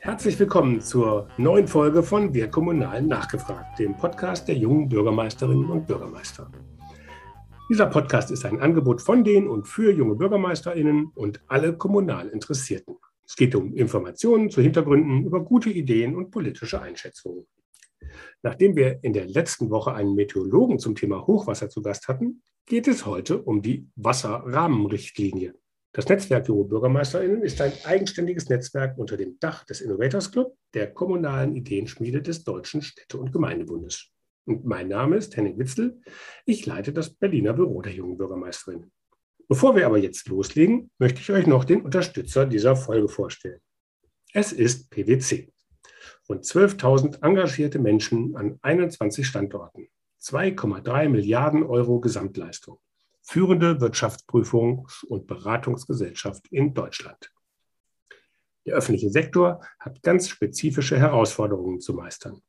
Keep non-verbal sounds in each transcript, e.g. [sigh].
Herzlich willkommen zur neuen Folge von Wir Kommunalen nachgefragt, dem Podcast der jungen Bürgermeisterinnen und Bürgermeister. Dieser Podcast ist ein Angebot von den und für junge Bürgermeisterinnen und alle kommunal Interessierten. Es geht um Informationen zu Hintergründen, über gute Ideen und politische Einschätzungen. Nachdem wir in der letzten Woche einen Meteorologen zum Thema Hochwasser zu Gast hatten, geht es heute um die Wasserrahmenrichtlinie. Das Netzwerk Junge BürgermeisterInnen ist ein eigenständiges Netzwerk unter dem Dach des Innovators Club, der kommunalen Ideenschmiede des Deutschen Städte- und Gemeindebundes. Und mein Name ist Henning Witzel. Ich leite das Berliner Büro der Jungen Bürgermeisterin. Bevor wir aber jetzt loslegen, möchte ich euch noch den Unterstützer dieser Folge vorstellen. Es ist PwC. Rund 12.000 engagierte Menschen an 21 Standorten. 2,3 Milliarden Euro Gesamtleistung führende Wirtschaftsprüfungs- und Beratungsgesellschaft in Deutschland. Der öffentliche Sektor hat ganz spezifische Herausforderungen zu meistern.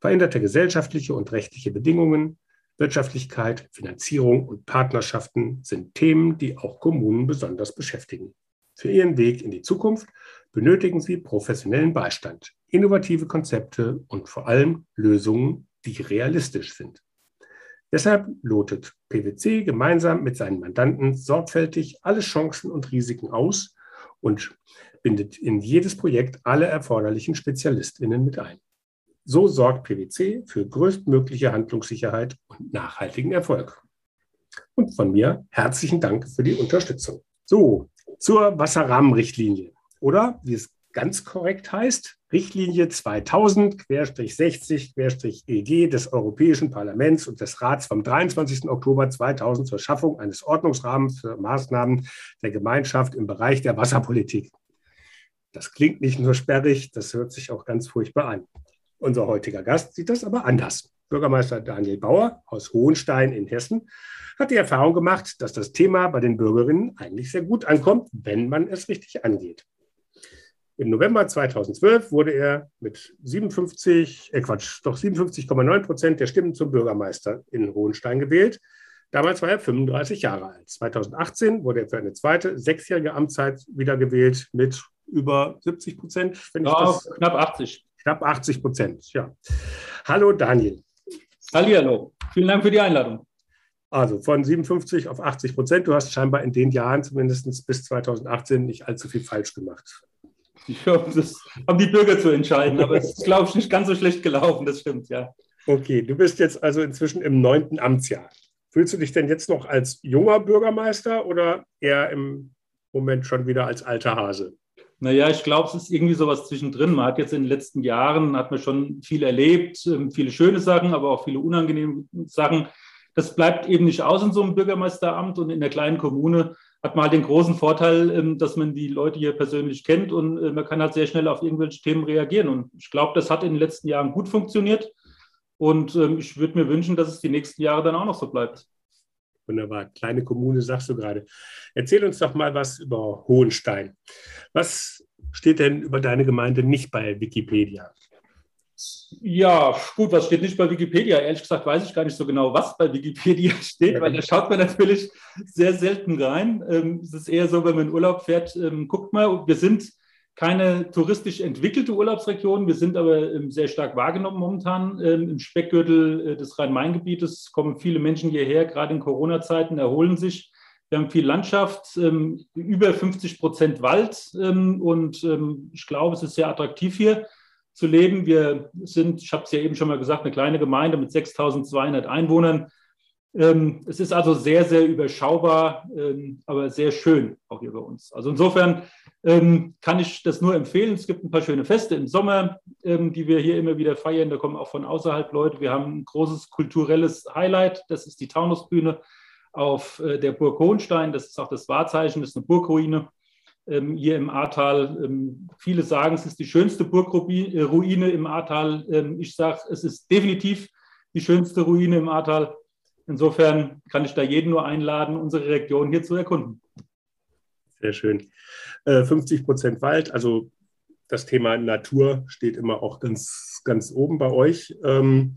Veränderte gesellschaftliche und rechtliche Bedingungen, Wirtschaftlichkeit, Finanzierung und Partnerschaften sind Themen, die auch Kommunen besonders beschäftigen. Für ihren Weg in die Zukunft benötigen sie professionellen Beistand, innovative Konzepte und vor allem Lösungen, die realistisch sind. Deshalb lotet PwC gemeinsam mit seinen Mandanten sorgfältig alle Chancen und Risiken aus und bindet in jedes Projekt alle erforderlichen SpezialistInnen mit ein. So sorgt PwC für größtmögliche Handlungssicherheit und nachhaltigen Erfolg. Und von mir herzlichen Dank für die Unterstützung. So, zur Wasserrahmenrichtlinie. Oder wie es ganz korrekt heißt, Richtlinie 2000-60-EG des Europäischen Parlaments und des Rats vom 23. Oktober 2000 zur Schaffung eines Ordnungsrahmens für Maßnahmen der Gemeinschaft im Bereich der Wasserpolitik. Das klingt nicht nur sperrig, das hört sich auch ganz furchtbar an. Unser heutiger Gast sieht das aber anders. Bürgermeister Daniel Bauer aus Hohenstein in Hessen hat die Erfahrung gemacht, dass das Thema bei den Bürgerinnen eigentlich sehr gut ankommt, wenn man es richtig angeht. Im November 2012 wurde er mit 57, äh Quatsch, doch 57,9 Prozent der Stimmen zum Bürgermeister in Hohenstein gewählt. Damals war er 35 Jahre alt. 2018 wurde er für eine zweite sechsjährige Amtszeit wiedergewählt mit über 70 Prozent. Ja, knapp 80. Knapp 80 Prozent, ja. Hallo Daniel. Hallihallo. Vielen Dank für die Einladung. Also von 57 auf 80 Prozent. Du hast scheinbar in den Jahren, zumindest bis 2018, nicht allzu viel falsch gemacht. Ich glaube, das haben die Bürger zu entscheiden, aber es ist, glaube ich, nicht ganz so schlecht gelaufen, das stimmt, ja. Okay, du bist jetzt also inzwischen im neunten Amtsjahr. Fühlst du dich denn jetzt noch als junger Bürgermeister oder eher im Moment schon wieder als alter Hase? Naja, ich glaube, es ist irgendwie sowas zwischendrin. Man hat jetzt in den letzten Jahren, hat man schon viel erlebt, ähm, viele schöne Sachen, aber auch viele unangenehme Sachen. Das bleibt eben nicht aus in so einem Bürgermeisteramt und in der kleinen Kommune hat man halt den großen Vorteil, ähm, dass man die Leute hier persönlich kennt und äh, man kann halt sehr schnell auf irgendwelche Themen reagieren. Und ich glaube, das hat in den letzten Jahren gut funktioniert. Und ähm, ich würde mir wünschen, dass es die nächsten Jahre dann auch noch so bleibt. Wunderbar. Kleine Kommune, sagst du gerade. Erzähl uns doch mal was über Hohenstein. Was steht denn über deine Gemeinde nicht bei Wikipedia? Ja, gut, was steht nicht bei Wikipedia? Ehrlich gesagt weiß ich gar nicht so genau, was bei Wikipedia [laughs] steht, weil da schaut man natürlich sehr selten rein. Ähm, es ist eher so, wenn man in Urlaub fährt, ähm, guckt mal, wir sind keine touristisch entwickelte Urlaubsregion, wir sind aber ähm, sehr stark wahrgenommen momentan. Im Speckgürtel äh, des Rhein-Main-Gebietes kommen viele Menschen hierher, gerade in Corona-Zeiten, erholen sich. Wir haben viel Landschaft, über 50 Prozent Wald und ich glaube, es ist sehr attraktiv hier zu leben. Wir sind, ich habe es ja eben schon mal gesagt, eine kleine Gemeinde mit 6.200 Einwohnern. Ähm, es ist also sehr, sehr überschaubar, ähm, aber sehr schön auch hier bei uns. Also insofern ähm, kann ich das nur empfehlen. Es gibt ein paar schöne Feste im Sommer, die wir hier immer wieder feiern. Da kommen auch von außerhalb Leute. Wir haben ein großes kulturelles Highlight. Das ist die Taunusbühne auf äh, der Burg Hohenstein. Das ist auch das Wahrzeichen. Das ist eine Burgruine hier im Ahrtal. Ähm, viele sagen, es ist die schönste Burgruine im Ahrtal. Ähm, ich sage, es ist definitiv die schönste Ruine im Ahrtal. Insofern kann ich da jeden nur einladen, unsere Region hier zu erkunden. Sehr schön. 50 äh, Prozent Wald, also das Thema Natur steht immer auch ganz, ganz oben bei euch. Ähm,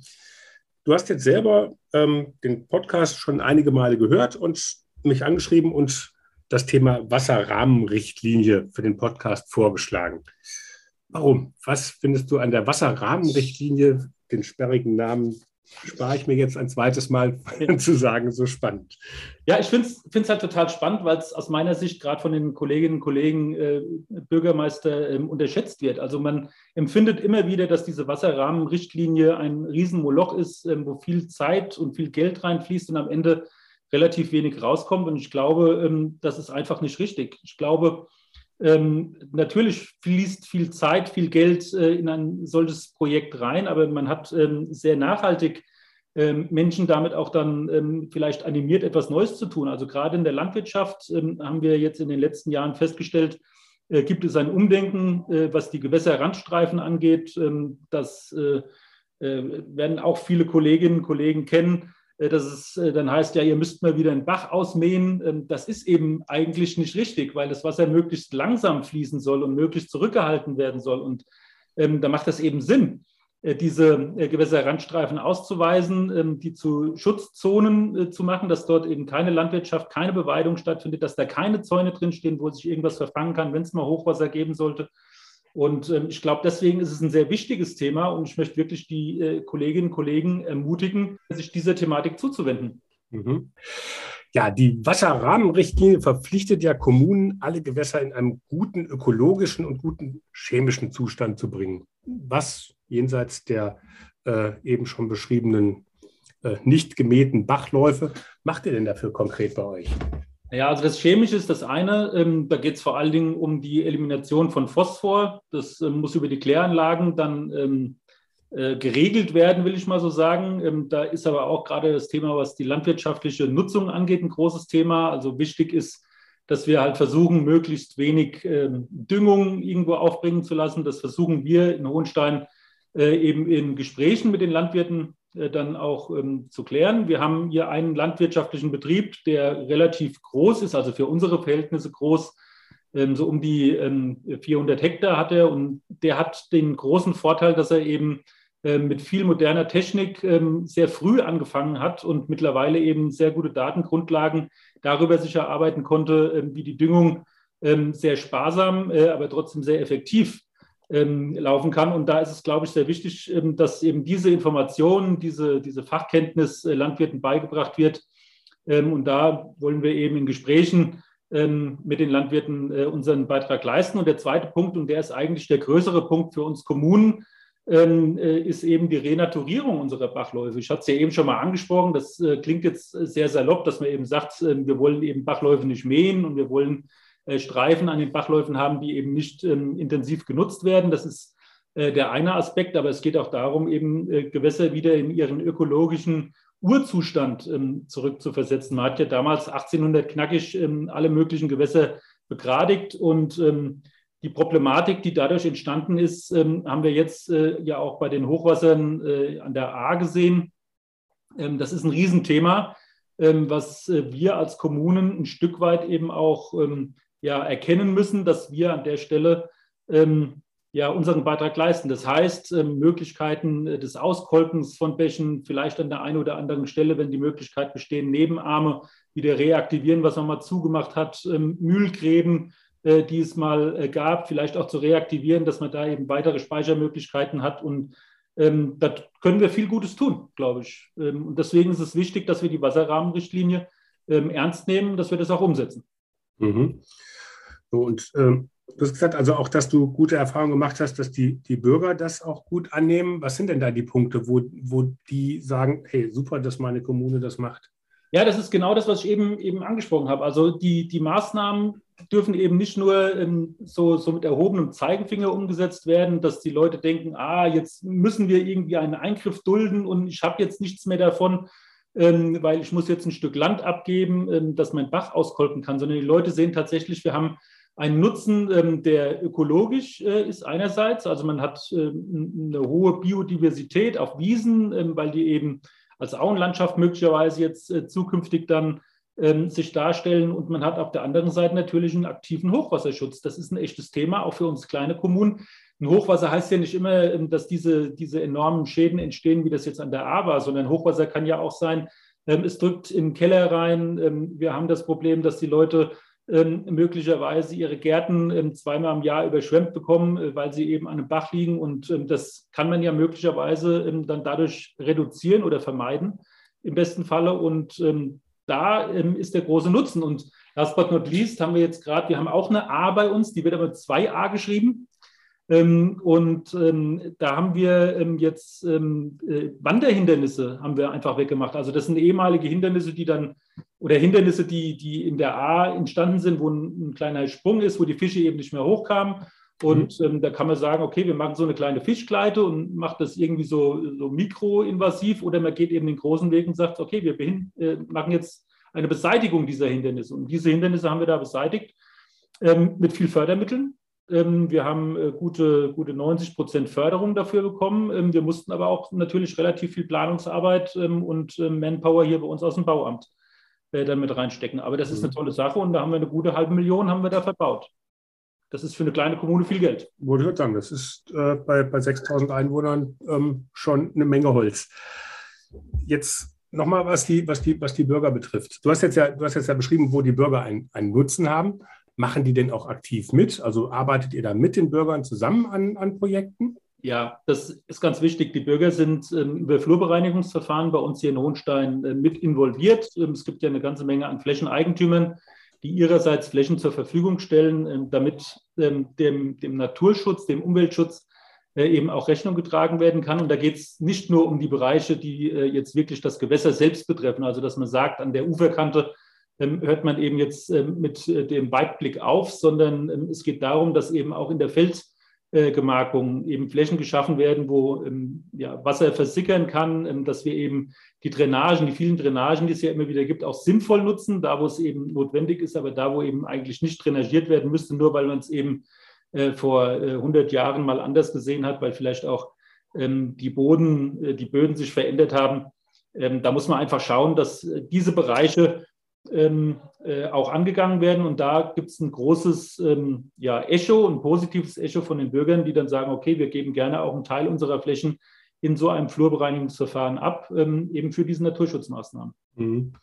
du hast jetzt selber ähm, den Podcast schon einige Male gehört und mich angeschrieben und das Thema Wasserrahmenrichtlinie für den Podcast vorgeschlagen. Warum? Was findest du an der Wasserrahmenrichtlinie, den sperrigen Namen spare ich mir jetzt ein zweites Mal [laughs] zu sagen, so spannend. Ja, ich finde es halt total spannend, weil es aus meiner Sicht gerade von den Kolleginnen und Kollegen äh, Bürgermeister äh, unterschätzt wird. Also man empfindet immer wieder, dass diese Wasserrahmenrichtlinie ein Riesenmoloch ist, äh, wo viel Zeit und viel Geld reinfließt und am Ende relativ wenig rauskommt. Und ich glaube, ähm, das ist einfach nicht richtig. Ich glaube, ähm, natürlich fließt viel Zeit, viel Geld äh, in ein solches Projekt rein, aber man hat ähm, sehr nachhaltig Menschen damit auch dann vielleicht animiert, etwas Neues zu tun. Also gerade in der Landwirtschaft haben wir jetzt in den letzten Jahren festgestellt, äh, gibt es ein Umdenken, äh, was die Gewässerrandstreifen angeht. Das werden auch viele Kolleginnen und Kollegen kennen dass es äh, dann heißt, ja, ihr müsst mal wieder einen Bach ausmähen. Ähm, das ist eben eigentlich nicht richtig, weil das Wasser möglichst langsam fließen soll und möglichst zurückgehalten werden soll. Und ähm, da macht das eben Sinn, äh, diese Gewässerrandstreifen auszuweisen, ähm, die zu Schutzzonen zu machen, dass dort eben keine Landwirtschaft, keine Beweidung stattfindet, dass da keine Zäune drinstehen, wo sich irgendwas verfangen kann, wenn es mal Hochwasser geben sollte. Und ähm, ich glaube, deswegen ist es ein sehr wichtiges Thema und ich möchte wirklich die äh, Kolleginnen und Kollegen ermutigen, sich dieser Thematik zuzuwenden. Mhm. Ja, die Wasserrahmenrichtlinie verpflichtet ja Kommunen, alle Gewässer in einem guten ökologischen und guten chemischen Zustand zu bringen. Was jenseits der äh, eben schon beschriebenen äh, nicht gemähten Bachläufe macht ihr denn dafür konkret bei euch? Ja, also das Chemische ist das eine. Ähm, da geht es vor allen Dingen um die Elimination von Phosphor. Das ähm, muss über die Kläranlagen dann ähm, äh, geregelt werden, will ich mal so sagen. Ähm, da ist aber auch gerade das Thema, was die landwirtschaftliche Nutzung angeht, ein großes Thema. Also wichtig ist, dass wir halt versuchen, möglichst wenig ähm, Düngung irgendwo aufbringen zu lassen. Das versuchen wir in Hohenstein äh, eben in Gesprächen mit den Landwirten äh, dann auch ähm, zu klären. Wir haben hier einen landwirtschaftlichen Betrieb, der relativ groß ist, also für unsere Verhältnisse groß, ähm, so um die ähm, 400 Hektar hat er und der hat den großen Vorteil, dass er eben äh, mit viel moderner Technik ähm, sehr früh angefangen hat und mittlerweile eben sehr gute Datengrundlagen darüber sich erarbeiten konnte, äh, wie die Düngung ähm, sehr sparsam, äh, aber trotzdem sehr effektiv ähm, laufen kann. Und da ist es, glaube ich, sehr wichtig, ähm, dass eben diese Information, diese, diese Fachkenntnis äh, Landwirten beigebracht wird. Ähm, und da wollen wir eben in Gesprächen ähm, mit den Landwirten äh, unseren Beitrag leisten. Und der zweite Punkt, und der ist eigentlich der größere Punkt für uns Kommunen, ähm, äh, ist eben die Renaturierung unserer Bachläufe. Ich hatte es ja eben schon mal angesprochen, das äh, klingt jetzt sehr salopp, dass man eben sagt, äh, wir wollen eben Bachläufe nicht mähen und wir wollen Streifen an den Bachläufen haben, die eben nicht ähm, intensiv genutzt werden. Das ist äh, der eine Aspekt, aber es geht auch darum, eben äh, Gewässer wieder in ihren ökologischen Urzustand ähm, zurückzuversetzen. Man hat ja damals 1800 knackig ähm, alle möglichen Gewässer begradigt und die Problematik, die dadurch entstanden ist, haben wir jetzt äh, ja auch bei den Hochwassern äh, an der A gesehen. Das ist ein Riesenthema, was äh, wir als Kommunen ein Stück weit eben auch ja erkennen müssen, dass wir an der Stelle ähm, ja unseren Beitrag leisten. Das heißt, ähm, Möglichkeiten äh, des Auskolkens von Bächen, vielleicht an der einen oder anderen Stelle, wenn die Möglichkeit besteht, Nebenarme wieder reaktivieren, was man mal zugemacht hat, ähm, Mühlgräben, äh, die es mal äh, gab, vielleicht auch zu reaktivieren, dass man da eben weitere Speichermöglichkeiten hat und ähm, da können wir viel Gutes tun, glaube ich. Ähm, und deswegen ist es wichtig, dass wir die Wasserrahmenrichtlinie ähm, ernst nehmen, dass wir das auch umsetzen. Mhm. Und ähm, du hast gesagt, also auch, dass du gute Erfahrungen gemacht hast, dass die, die Bürger das auch gut annehmen. Was sind denn da die Punkte, wo, wo die sagen, hey, super, dass meine Kommune das macht? Ja, das ist genau das, was ich eben, eben angesprochen habe. Also die, die Maßnahmen dürfen eben nicht nur ähm, so, so mit erhobenem Zeigefinger umgesetzt werden, dass die Leute denken, ah, jetzt müssen wir irgendwie einen Eingriff dulden und ich habe jetzt nichts mehr davon, ähm, weil ich muss jetzt ein Stück Land abgeben, ähm, dass mein Bach auskolken kann, sondern die Leute sehen tatsächlich, wir haben einen Nutzen, ähm, der ökologisch äh, ist einerseits, also man hat ähm, eine hohe Biodiversität auf Wiesen, ähm, weil die eben als Auenlandschaft möglicherweise jetzt äh, zukünftig dann ähm, sich darstellen und man hat auf der anderen Seite natürlich einen aktiven Hochwasserschutz. Das ist ein echtes Thema, auch für uns kleine Kommunen. Ein Hochwasser heißt ja nicht immer, ähm, dass diese, diese enormen Schäden entstehen, wie das jetzt an der A war, sondern Hochwasser kann ja auch sein, ähm, es drückt in den Keller rein. Wir haben das Problem, dass die Leute möglicherweise ihre Gärten ähm, zweimal im Jahr überschwemmt bekommen, äh, weil sie eben an einem Bach liegen. Und ähm, das kann man ja möglicherweise ähm, dann dadurch reduzieren oder vermeiden im besten Falle. Und ähm, da ähm, ist der große Nutzen. Und last but not least haben wir jetzt gerade, wir haben auch eine A bei uns, die wird aber mit zwei A geschrieben. Ähm, und ähm, da haben wir ähm, jetzt ähm, äh, Wanderhindernisse haben wir einfach weggemacht. Also das sind ehemalige Hindernisse, die dann oder Hindernisse, die, die in der A entstanden sind, wo ein, ein kleiner Sprung ist, wo die Fische eben nicht mehr hochkamen. Und mhm. ähm, da kann man sagen, okay, wir machen so eine kleine Fischgleite und macht das irgendwie so, so mikroinvasiv oder man geht eben den großen Weg und sagt, okay, wir äh, machen jetzt eine Beseitigung dieser Hindernisse. Und diese Hindernisse haben wir da beseitigt ähm, mit viel Fördermitteln. Ähm, wir haben äh, gute, gute 90 Prozent Förderung dafür bekommen. Ähm, wir mussten aber auch natürlich relativ viel Planungsarbeit ähm, und Manpower hier bei uns aus dem Bauamt äh, dann mit reinstecken. Aber das ist eine mhm. tolle Sache und da haben wir eine gute halbe Million haben wir da verbaut. Das ist für eine kleine Kommune viel Geld. Wollte ich sagen, das ist äh, bei, bei 6000 Einwohnern ähm, schon eine Menge Holz. Jetzt nochmal, was die, was, die, was die Bürger betrifft. Du hast jetzt ja, du hast jetzt ja beschrieben, wo die Bürger einen, einen Nutzen haben. Machen die denn auch aktiv mit? Also arbeitet ihr da mit den Bürgern zusammen an, an Projekten? Ja, das ist ganz wichtig. Die Bürger sind ähm, über Flurbereinigungsverfahren bei uns hier in Hohenstein äh, mit involviert. Ähm, es gibt ja eine ganze Menge an Flächeneigentümern, die ihrerseits Flächen zur Verfügung stellen, ähm, damit ähm, dem, dem Naturschutz, dem Umweltschutz äh, eben auch Rechnung getragen werden kann. Und da geht es nicht nur um die Bereiche, die äh, jetzt wirklich das Gewässer selbst betreffen, also dass man sagt, an der Uferkante ähm, hört man eben jetzt ähm, mit äh, dem Weitblick auf, sondern es geht darum, dass eben auch in der Feldgemarkung eben Flächen geschaffen werden, wo ja, Wasser versickern kann, dass wir eben die Drainagen, die vielen Drainagen, die es ja immer wieder gibt, auch sinnvoll nutzen, da wo es eben notwendig ist, aber da wo eben eigentlich nicht drainagiert werden müsste, nur weil man es eben äh, vor 100 Jahren mal anders gesehen hat, weil vielleicht auch die Boden, die Böden sich verändert haben. Da muss man einfach schauen, dass diese Bereiche ähm, äh, auch angegangen werden. Und da gibt es ein großes ähm, ja, Echo, ein positives Echo von den Bürgern, die dann sagen, okay, wir geben gerne auch einen Teil unserer Flächen in so einem Flurbereinigungsverfahren ab, ähm, eben für diese Naturschutzmaßnahmen. Mhm.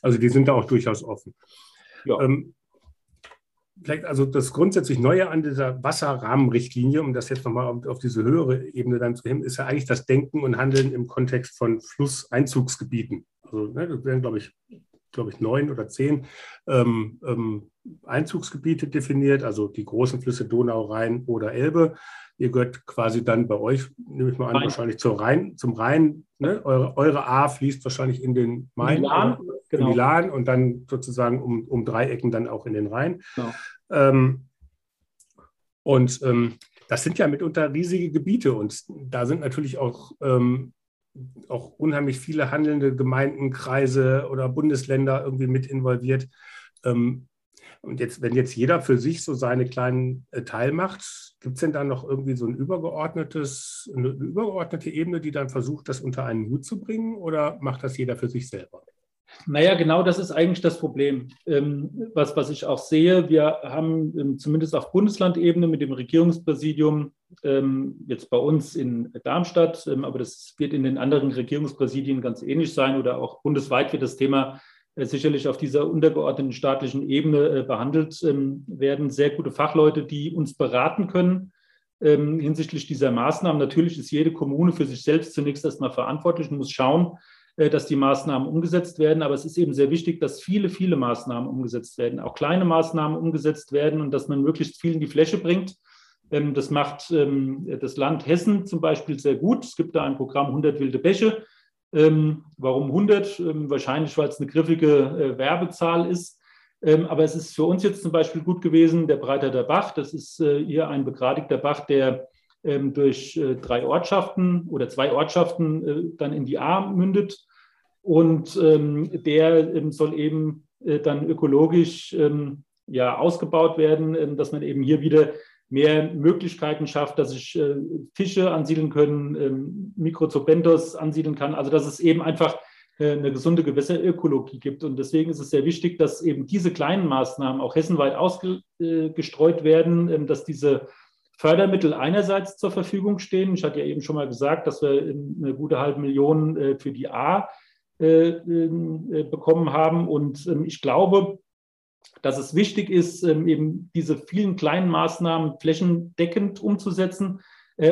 Also die sind da auch durchaus offen. Ja. Ähm, vielleicht also das grundsätzlich Neue an dieser Wasserrahmenrichtlinie, um das jetzt nochmal auf, auf diese höhere Ebene dann zu heben, ist ja eigentlich das Denken und Handeln im Kontext von Flusseinzugsgebieten. Also ne, das wären, glaube ich, glaube ich, neun oder zehn ähm, ähm, Einzugsgebiete definiert, also die großen Flüsse Donau, Rhein oder Elbe. Ihr gehört quasi dann bei euch, nehme ich mal an, Rhein. wahrscheinlich zur Rhein, zum Rhein. Ne? Eure, eure, A fließt wahrscheinlich in den Main, in Milan, genau. Milan und dann sozusagen um, um Dreiecken dann auch in den Rhein. Genau. Ähm, und ähm, das sind ja mitunter riesige Gebiete und da sind natürlich auch ähm, auch unheimlich viele handelnde Gemeinden, Kreise oder Bundesländer irgendwie mit involviert. Ähm, und jetzt, wenn jetzt jeder für sich so seine kleinen äh, Teil macht, gibt es denn da noch irgendwie so ein übergeordnetes, eine übergeordnete Ebene, die dann versucht, das unter einen Hut zu bringen, oder macht das jeder für sich selber? Naja, genau das ist eigentlich das Problem, ähm, was, was ich auch sehe. Wir haben ähm, zumindest auf Bundeslandebene mit dem Regierungspräsidium, ähm, jetzt bei uns in Darmstadt, aber das wird in den anderen Regierungspräsidien ganz ähnlich sein oder auch bundesweit wird das Thema äh, sicherlich auf dieser untergeordneten staatlichen Ebene äh, behandelt werden. Sehr gute Fachleute, die uns beraten können hinsichtlich dieser Maßnahmen. Natürlich ist jede Kommune für sich selbst zunächst erstmal verantwortlich und muss schauen, dass die Maßnahmen umgesetzt werden. Aber es ist eben sehr wichtig, dass viele, viele Maßnahmen umgesetzt werden, auch kleine Maßnahmen umgesetzt werden und dass man möglichst viel in die Fläche bringt. Ähm, das macht ähm, das Land Hessen zum Beispiel sehr gut. Es gibt da ein Programm 100 wilde Bäche. Ähm, warum 100? Wahrscheinlich, weil es eine griffige äh, Werbezahl ist. Aber es ist für uns jetzt zum Beispiel gut gewesen, der Breiter der Bach. Das ist äh, hier ein begradigter Bach, der durch äh, drei Ortschaften oder zwei Ortschaften äh, dann in die A mündet. Und ähm, der ähm, soll eben äh, dann ökologisch ähm, ja, ausgebaut werden, ähm, dass man eben hier wieder mehr Möglichkeiten schafft, dass sich äh, Fische ansiedeln können, ähm, Mikrozobentos ansiedeln kann. Also dass es eben einfach eine gesunde Gewässerökologie gibt. Und deswegen ist es sehr wichtig, dass eben diese kleinen Maßnahmen auch hessenweit ausgestreut werden, dass diese Fördermittel einerseits zur Verfügung stehen. Ich hatte ja eben schon mal gesagt, dass wir eine gute halbe Million äh, für die A äh, äh, bekommen haben. Und ähm, ich glaube, dass es wichtig ist, ähm, eben diese vielen kleinen Maßnahmen flächendeckend umzusetzen,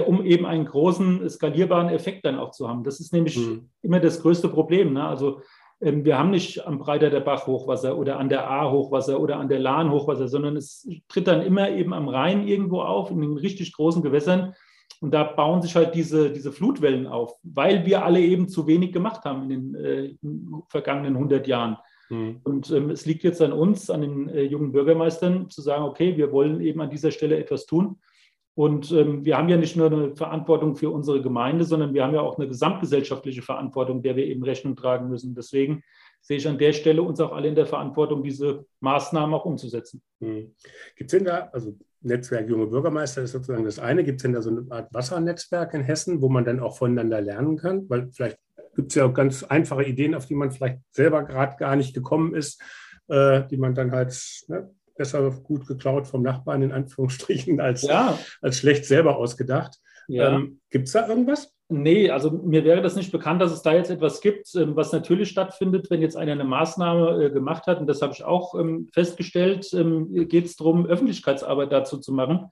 um eben einen großen skalierbaren Effekt dann auch zu haben. Das ist nämlich mhm. immer das größte Problem. Ne? Also ähm, wir haben nicht am Breiter der Bach Hochwasser oder an der A Hochwasser oder an der Lahn Hochwasser, sondern es tritt dann immer eben am Rhein irgendwo auf, in den richtig großen Gewässern. Und da bauen sich halt diese, diese Flutwellen auf, weil wir alle eben zu wenig gemacht haben in den, äh, in den vergangenen 100 Jahren. Mhm. Und ähm, es liegt jetzt an uns, an den äh, jungen Bürgermeistern, zu sagen, okay, wir wollen eben an dieser Stelle etwas tun. Und ähm, wir haben ja nicht nur eine Verantwortung für unsere Gemeinde, sondern wir haben ja auch eine gesamtgesellschaftliche Verantwortung, der wir eben Rechnung tragen müssen. Deswegen sehe ich an der Stelle uns auch alle in der Verantwortung, diese Maßnahmen auch umzusetzen. Hm. Gibt es denn da, also Netzwerk Junge Bürgermeister ist sozusagen das eine, gibt es denn da so eine Art Wassernetzwerk in Hessen, wo man dann auch voneinander lernen kann? Weil vielleicht gibt es ja auch ganz einfache Ideen, auf die man vielleicht selber gerade gar nicht gekommen ist, äh, die man dann halt ne, besser gut geklaut vom Nachbarn in Anführungsstrichen als, ja. als schlecht selber ausgedacht. Ja. Ähm, gibt es da irgendwas? Nee, also mir wäre das nicht bekannt, dass es da jetzt etwas gibt, ähm, was natürlich stattfindet, wenn jetzt einer eine Maßnahme äh, gemacht hat. Und das habe ich auch ähm, festgestellt, ähm, geht es darum, Öffentlichkeitsarbeit dazu zu machen.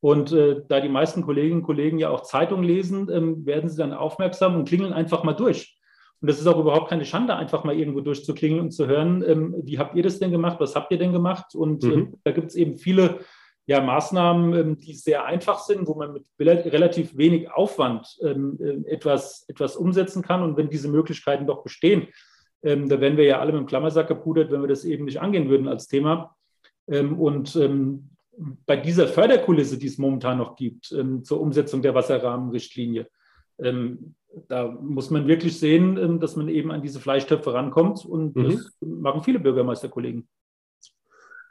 Und äh, da die meisten Kolleginnen und Kollegen ja auch Zeitung lesen, werden sie dann aufmerksam und klingeln einfach mal durch. Und das ist auch überhaupt keine Schande, einfach mal irgendwo durchzuklingen und zu hören, ähm, wie habt ihr das denn gemacht, was habt ihr denn gemacht? Und ähm, mhm. da gibt es eben viele ja, Maßnahmen, ähm, die sehr einfach sind, wo man mit relativ wenig Aufwand ähm, äh, etwas, etwas umsetzen kann. Und wenn diese Möglichkeiten doch bestehen, ähm, da wären wir ja alle mit dem Klammersack gepudert, wenn wir das eben nicht angehen würden als Thema. Ähm, und bei dieser Förderkulisse, die es momentan noch gibt zur Umsetzung der Wasserrahmenrichtlinie, da muss man wirklich sehen, ähm, dass man eben an diese Fleischtöpfe rankommt und mhm. das machen viele Bürgermeisterkollegen.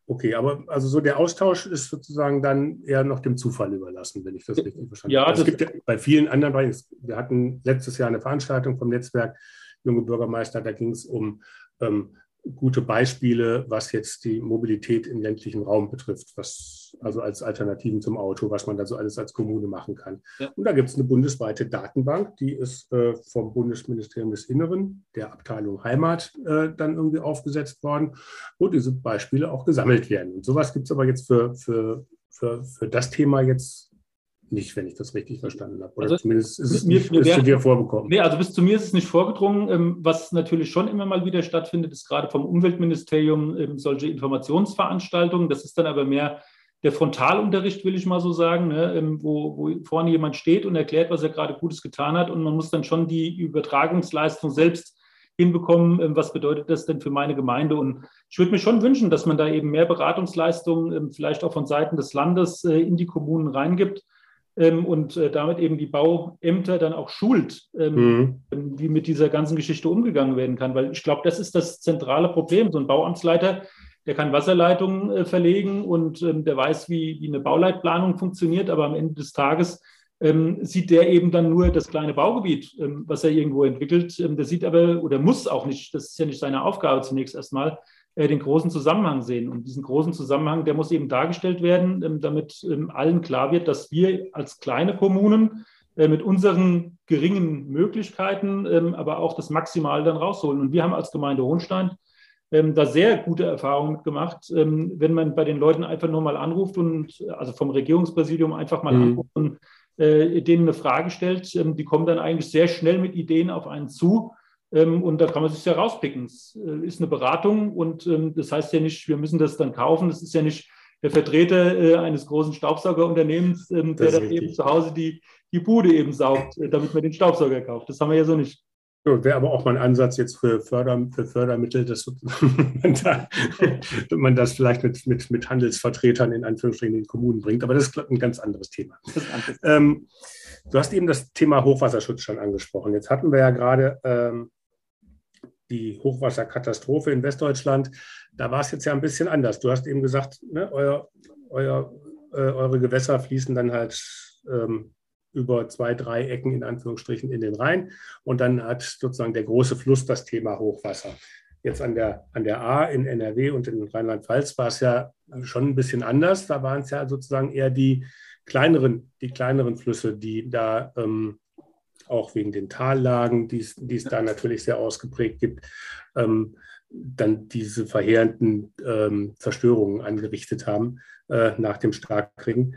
Okay, aber also so der Austausch ist sozusagen dann eher noch dem Zufall überlassen, wenn ich das richtig verstanden habe. Ja, also es gibt ja bei vielen anderen Bereichen, wir hatten letztes Jahr eine Veranstaltung vom Netzwerk Junge Bürgermeister, da ging es um ähm, gute Beispiele, was jetzt die Mobilität im ländlichen Raum betrifft, was also als Alternativen zum Auto, was man da so alles als Kommune machen kann. Ja. Und da gibt es eine bundesweite Datenbank, die ist äh, vom Bundesministerium des Inneren, der Abteilung Heimat, äh, dann irgendwie aufgesetzt worden, wo diese Beispiele auch gesammelt werden. Und sowas gibt es aber jetzt für, für, für, für das Thema jetzt nicht, wenn ich das richtig verstanden habe. Oder also, zumindest ist es mir, nicht, mir wär, zu dir vorgekommen. Nee, also bis zu mir ist es nicht vorgedrungen. Ähm, was natürlich schon immer mal wieder stattfindet, ist gerade vom Umweltministerium ähm, solche Informationsveranstaltungen. Das ist dann aber mehr der Frontalunterricht, will ich mal so sagen, ne, ähm, wo, wo vorne jemand steht und erklärt, was er gerade Gutes getan hat. Und man muss dann schon die Übertragungsleistung selbst hinbekommen, was bedeutet das denn für meine Gemeinde? Und ich würde mir schon wünschen, dass man da eben mehr Beratungsleistungen vielleicht auch von Seiten des Landes äh, in die Kommunen reingibt, ähm, und äh, damit eben die Bauämter dann auch schult, ähm, mhm. wie mit dieser ganzen Geschichte umgegangen werden kann. Weil ich glaube, das ist das zentrale Problem. So ein Bauamtsleiter, der kann Wasserleitungen äh, verlegen und ähm, der weiß, wie, wie eine Bauleitplanung funktioniert, aber am Ende des Tages ähm, sieht der eben dann nur das kleine Baugebiet, ähm, was er irgendwo entwickelt. Ähm, der sieht aber oder muss auch nicht, das ist ja nicht seine Aufgabe zunächst erstmal, den großen Zusammenhang sehen. Und diesen großen Zusammenhang, der muss eben dargestellt werden, ähm, damit ähm, allen klar wird, dass wir als kleine Kommunen äh, mit unseren geringen Möglichkeiten ähm, aber auch das Maximal dann rausholen. Und wir haben als Gemeinde Hohenstein da sehr gute Erfahrungen mitgemacht, wenn man bei den Leuten einfach nur mal anruft und also vom Regierungspräsidium einfach mal mhm. anruft und äh, denen eine Frage stellt. die kommen dann eigentlich sehr schnell mit Ideen auf einen zu und da kann man sich ja rauspicken. Es äh, ist eine Beratung und ähm, das heißt ja nicht, wir müssen das dann kaufen. Das ist ja nicht der Vertreter äh, eines großen Staubsaugerunternehmens, ähm, der dann eben zu Hause die, die Bude eben saugt, äh, damit man den Staubsauger kauft. Das haben wir ja so nicht. Ja, Wäre aber auch mal ein Ansatz jetzt für, Förder, für Fördermittel, dass man, da, [laughs] man, das vielleicht mit, mit, mit Handelsvertretern in Anführungsstrichen in die Kommunen bringt. Aber das ist ein ganz anderes Thema. Ähm, du hast eben das Thema Hochwasserschutz schon angesprochen. Jetzt hatten wir ja gerade ähm, die Hochwasserkatastrophe in Westdeutschland, da war es jetzt ja ein bisschen anders. Du hast eben gesagt, ne, euer, euer, äh, eure Gewässer fließen dann halt ähm, über zwei, drei Ecken in Anführungsstrichen in den Rhein und dann hat sozusagen der große Fluss das Thema Hochwasser. Jetzt an der, an der A in NRW und in Rheinland-Pfalz war es ja schon ein bisschen anders. Da waren es ja sozusagen eher die kleineren, die kleineren Flüsse, die da ähm, auch wegen den Tallagen, die es da natürlich sehr ausgeprägt gibt, ähm, dann diese verheerenden ähm, Zerstörungen angerichtet haben äh, nach dem Starkregen.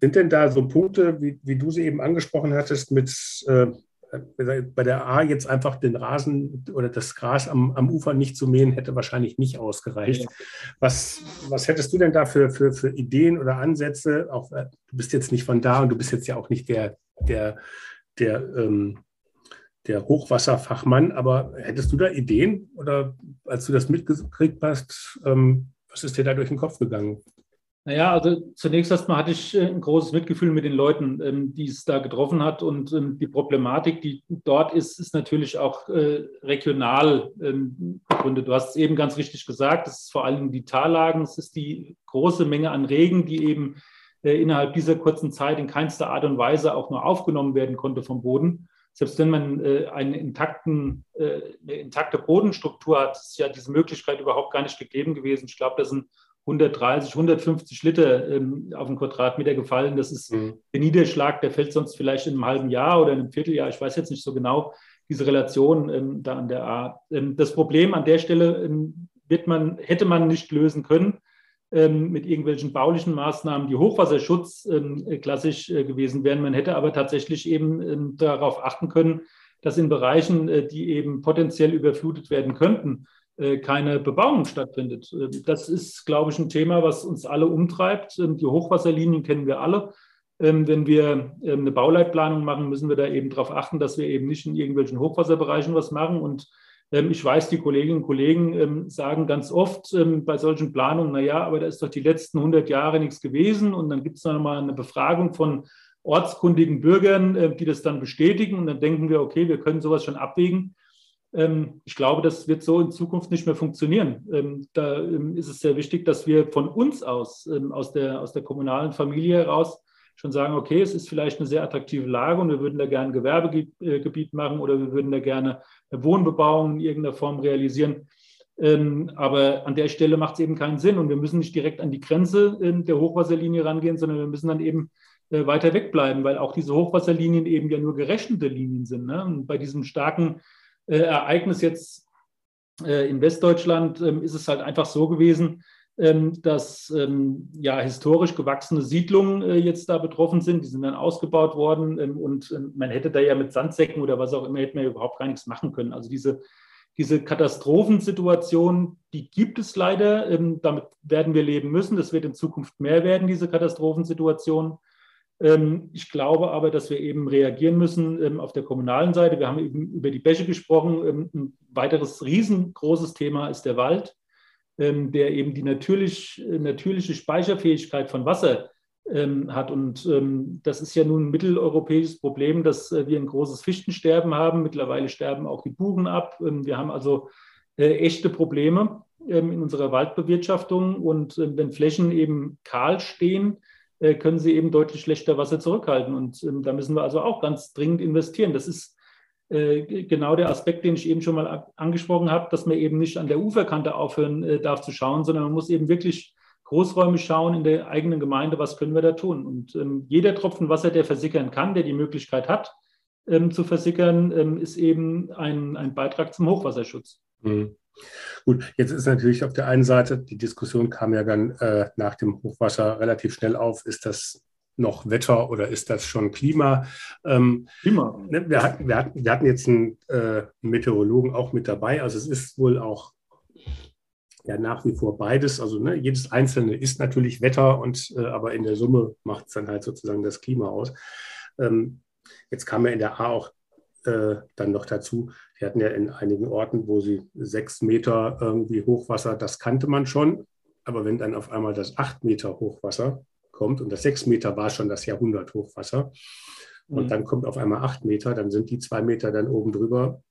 Sind denn da so Punkte, wie, wie du sie eben angesprochen hattest, mit äh, bei der A jetzt einfach den Rasen oder das Gras am, am Ufer nicht zu mähen, hätte wahrscheinlich nicht ausgereicht. Was, was hättest du denn da für, für, für Ideen oder Ansätze? Auch, äh, du bist jetzt nicht von da und du bist jetzt ja auch nicht der, der, der, ähm, der Hochwasserfachmann, aber hättest du da Ideen oder als du das mitgekriegt hast, ähm, was ist dir da durch den Kopf gegangen? Naja, also zunächst erstmal hatte ich äh, ein großes Mitgefühl mit den Leuten, ähm, die es da getroffen hat. Und ähm, die Problematik, die dort ist, ist natürlich auch äh, regional ähm, begründet. Du hast es eben ganz richtig gesagt, es ist vor allem die Tallagen, es ist die große Menge an Regen, die eben innerhalb dieser kurzen Zeit in keinster Art und Weise auch nur aufgenommen werden konnte vom Boden. Selbst wenn man eine, intakten, eine intakte Bodenstruktur hat, ist ja diese Möglichkeit überhaupt gar nicht gegeben gewesen. Ich glaube, das sind 130, 150 Liter ähm, auf den Quadratmeter gefallen. Das ist mhm. der Niederschlag, der fällt sonst vielleicht in einem halben Jahr oder in einem Vierteljahr. Ich weiß jetzt nicht so genau diese Relation ähm, da an der A. Ähm, das Problem an der Stelle ähm, wird man, hätte man nicht lösen können mit irgendwelchen baulichen Maßnahmen, die Hochwasserschutz ähm, klassisch äh, gewesen wären. Man hätte aber tatsächlich eben darauf achten können, dass in Bereichen, äh, die eben potenziell überflutet werden könnten, äh, keine Bebauung stattfindet. Ähm, das ist, glaube ich, ein Thema, was uns alle umtreibt. Ähm, die Hochwasserlinien kennen wir alle. Ähm, wenn wir eine Bauleitplanung machen, müssen wir da eben darauf achten, dass wir eben nicht in irgendwelchen Hochwasserbereichen was machen. Und ich weiß, die Kolleginnen und Kollegen sagen ganz oft bei solchen Planungen, naja, aber da ist doch die letzten 100 Jahre nichts gewesen. Und dann gibt es noch mal eine Befragung von ortskundigen Bürgern, die das dann bestätigen. Und dann denken wir, okay, wir können sowas schon abwägen. Ähm, ich glaube, das wird so in Zukunft nicht mehr funktionieren. Ähm, da ähm, ist es sehr wichtig, dass wir von uns aus, aus der, aus der kommunalen Familie heraus, schon sagen, okay, es ist vielleicht eine sehr attraktive Lage und wir würden da gerne ein Gewerbegebiet machen oder wir würden da gerne eine Wohnbebauung in irgendeiner Form realisieren. aber an der Stelle macht es eben keinen Sinn und wir müssen nicht direkt an die Grenze der Hochwasserlinie rangehen, sondern wir müssen dann eben äh, weiter wegbleiben, weil auch diese Hochwasserlinien eben ja nur gerechnete Linien sind. Ne? Und bei diesem starken äh, Ereignis jetzt äh, in Westdeutschland ähm, ist es halt einfach so gewesen, ähm, dass ähm, ja historisch gewachsene Siedlungen äh, jetzt da betroffen sind. Die sind dann ausgebaut worden und man hätte da ja mit Sandsäcken oder was auch immer, hätte man ja überhaupt gar nichts machen können. Also diese, diese Katastrophensituation, die gibt es leider. damit werden wir leben müssen. Das wird in Zukunft mehr werden, diese Katastrophensituation. Ähm, ich glaube aber, dass wir eben reagieren müssen ähm, auf der kommunalen Seite. Wir haben eben über die Bäche gesprochen. Ähm, ein weiteres riesengroßes Thema ist der Wald, der eben die natürlich, natürliche Speicherfähigkeit von Wasser hat. Und das ist ja nun ein mitteleuropäisches Problem, dass äh, wir ein großes Fichtensterben haben. Mittlerweile sterben auch die Buchen ab. Wir haben also äh, echte Probleme in unserer Waldbewirtschaftung. Und wenn Flächen eben kahl stehen, äh, können sie eben deutlich schlechter Wasser zurückhalten. Und ähm, da müssen wir also auch ganz dringend investieren. Das ist äh, genau der Aspekt, den ich eben schon mal angesprochen habe, dass man eben nicht an der Uferkante aufhören äh, darf zu schauen, sondern man muss eben wirklich großräumig schauen in der eigenen Gemeinde, was können wir da tun. Und ähm, jeder Tropfen Wasser, der versickern kann, der die Möglichkeit hat, ähm, zu versickern, ähm, ist eben ein, ein Beitrag zum Hochwasserschutz. Mhm. Gut, jetzt ist natürlich auf der einen Seite, die Diskussion kam ja dann äh, nach dem Hochwasser relativ schnell auf, ist das noch Wetter oder ist das schon Klima? Ähm, Klima. Ne, wir, hatten, wir, hatten, wir hatten jetzt einen, äh, Meteorologen auch mit dabei, also es ist wohl auch ja nach wie vor beides. Also ne, jedes Einzelne ist natürlich Wetter und äh, aber in der Summe macht es dann halt sozusagen das Klima aus. Ähm, jetzt kam ja in der A auch äh, dann noch dazu, die hatten ja in einigen Orten, wo sie sechs Meter irgendwie Hochwasser, das kannte man schon. Aber wenn dann auf einmal das acht Meter Hochwasser kommt und das sechs Meter war schon das Jahrhundert Hochwasser und mhm. dann kommt auf einmal acht Meter, dann sind die zwei Meter dann oben drüber.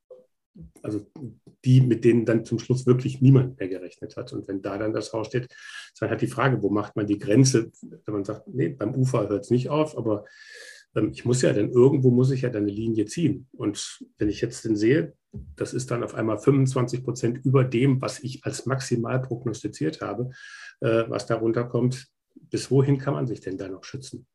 Also die, mit denen dann zum Schluss wirklich niemand mehr gerechnet hat. Und wenn da dann das Haus steht, ist dann halt die Frage, wo macht man die Grenze? Wenn man sagt, nee, beim Ufer hört es nicht auf, aber ähm, ich muss ja dann irgendwo muss ich ja dann eine Linie ziehen. Und wenn ich jetzt dann sehe, das ist dann auf einmal 25 Prozent über dem, was ich als maximal prognostiziert habe, äh, was darunter kommt, bis wohin kann man sich denn da noch schützen?